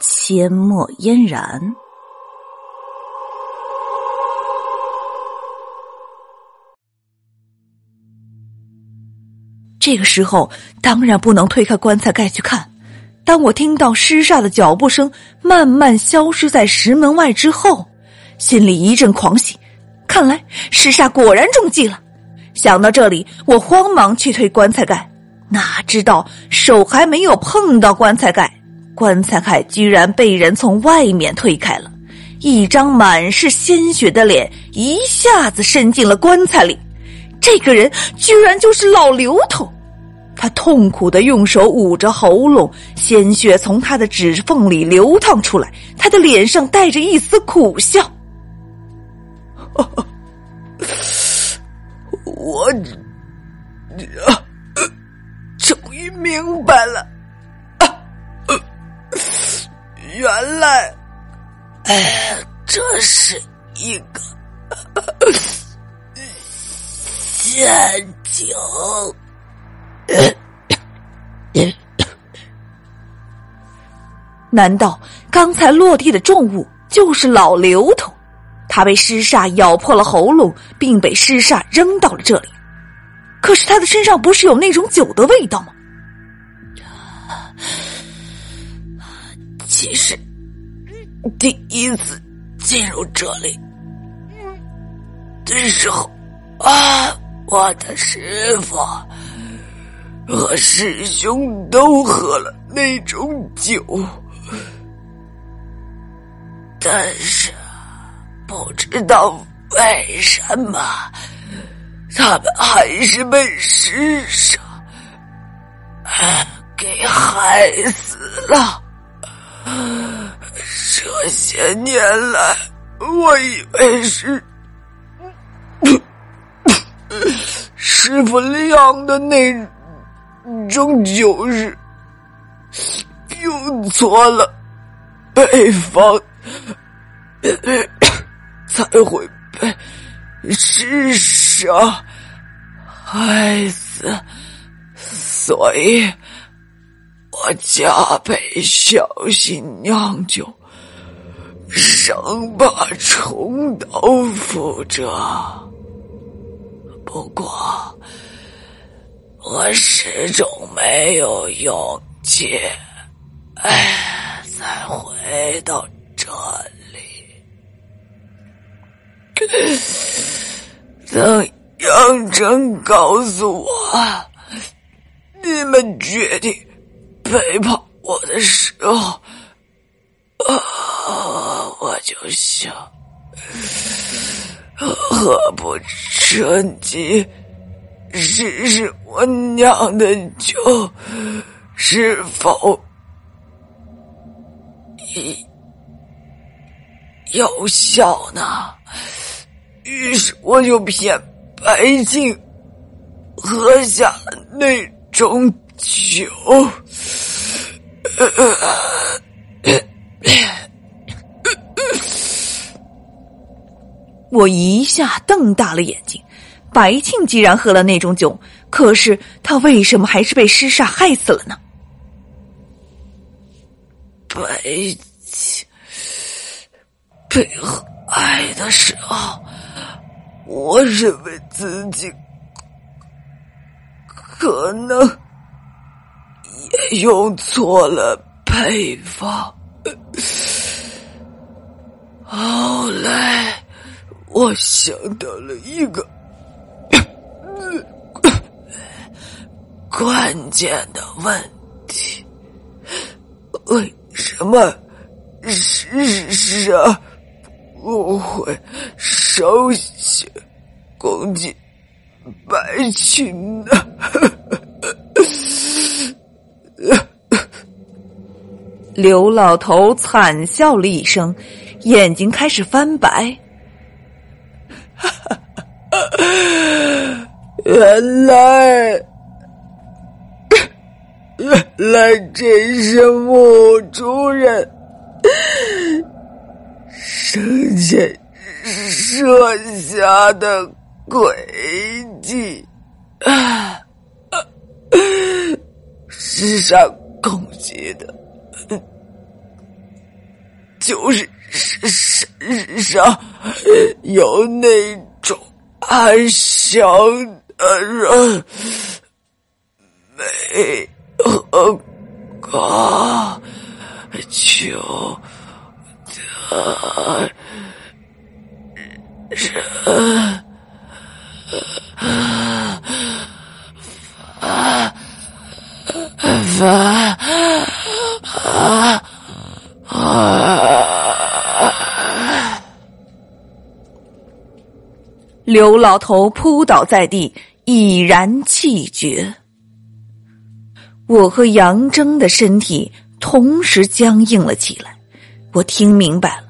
阡陌嫣然。这个时候当然不能推开棺材盖去看。当我听到尸煞的脚步声慢慢消失在石门外之后。心里一阵狂喜，看来尸煞果然中计了。想到这里，我慌忙去推棺材盖，哪知道手还没有碰到棺材盖，棺材盖居然被人从外面推开了，一张满是鲜血的脸一下子伸进了棺材里。这个人居然就是老刘头，他痛苦的用手捂着喉咙，鲜血从他的指缝里流淌出来，他的脸上带着一丝苦笑。我终于明白了，原来，哎，这是一个陷阱。难道刚才落地的重物就是老刘头？他被尸煞咬破了喉咙，并被尸煞扔到了这里。可是他的身上不是有那种酒的味道吗？其实，第一次进入这里的时候，啊，我的师傅和师兄都喝了那种酒，但是。不知道为什么，他们还是被尸杀给害死了。这些年来，我以为是师傅酿的那种酒是用错了配方。才会被施杀害死，所以我加倍小心酿酒，生怕重蹈覆辙。不过，我始终没有勇气，哎，再回到这里。等杨真告诉我你们决定背叛我的时候，啊，我就想，何不趁机试试我酿的酒是否有效呢？于是我就骗白静喝下那种酒。我一下瞪大了眼睛，白庆既然喝了那种酒，可是他为什么还是被尸煞害死了呢？白庆被害的时候。我认为自己可能用错了配方，后来我想到了一个关键的问题：为什么世上不会首先？攻击白青呢？刘老头惨笑了一声，眼睛开始翻白。原来，原来这是墓主人生前设下的诡计啊！世上攻击的，就是世上有那种安详的人，没有个求的人。啊啊啊！刘老头扑倒在地，已然气绝。我和杨铮的身体同时僵硬了起来。我听明白了，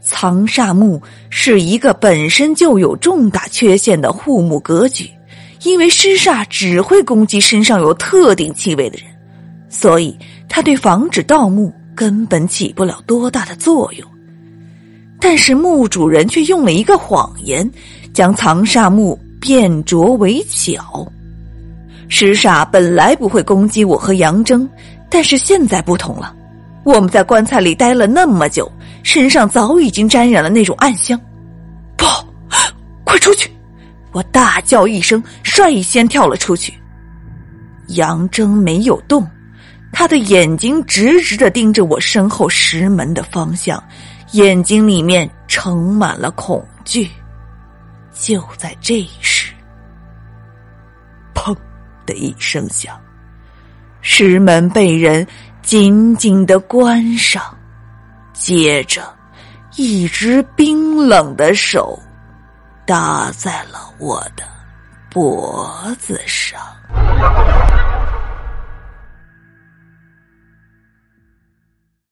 藏煞墓是一个本身就有重大缺陷的护墓格局，因为尸煞只会攻击身上有特定气味的人。所以，他对防止盗墓根本起不了多大的作用。但是墓主人却用了一个谎言，将藏煞木变拙为巧。石煞本来不会攻击我和杨征，但是现在不同了。我们在棺材里待了那么久，身上早已经沾染了那种暗香。不，快出去！我大叫一声，率先跳了出去。杨征没有动。他的眼睛直直的盯着我身后石门的方向，眼睛里面盛满了恐惧。就在这时，砰的一声响，石门被人紧紧的关上，接着，一只冰冷的手搭在了我的脖子上。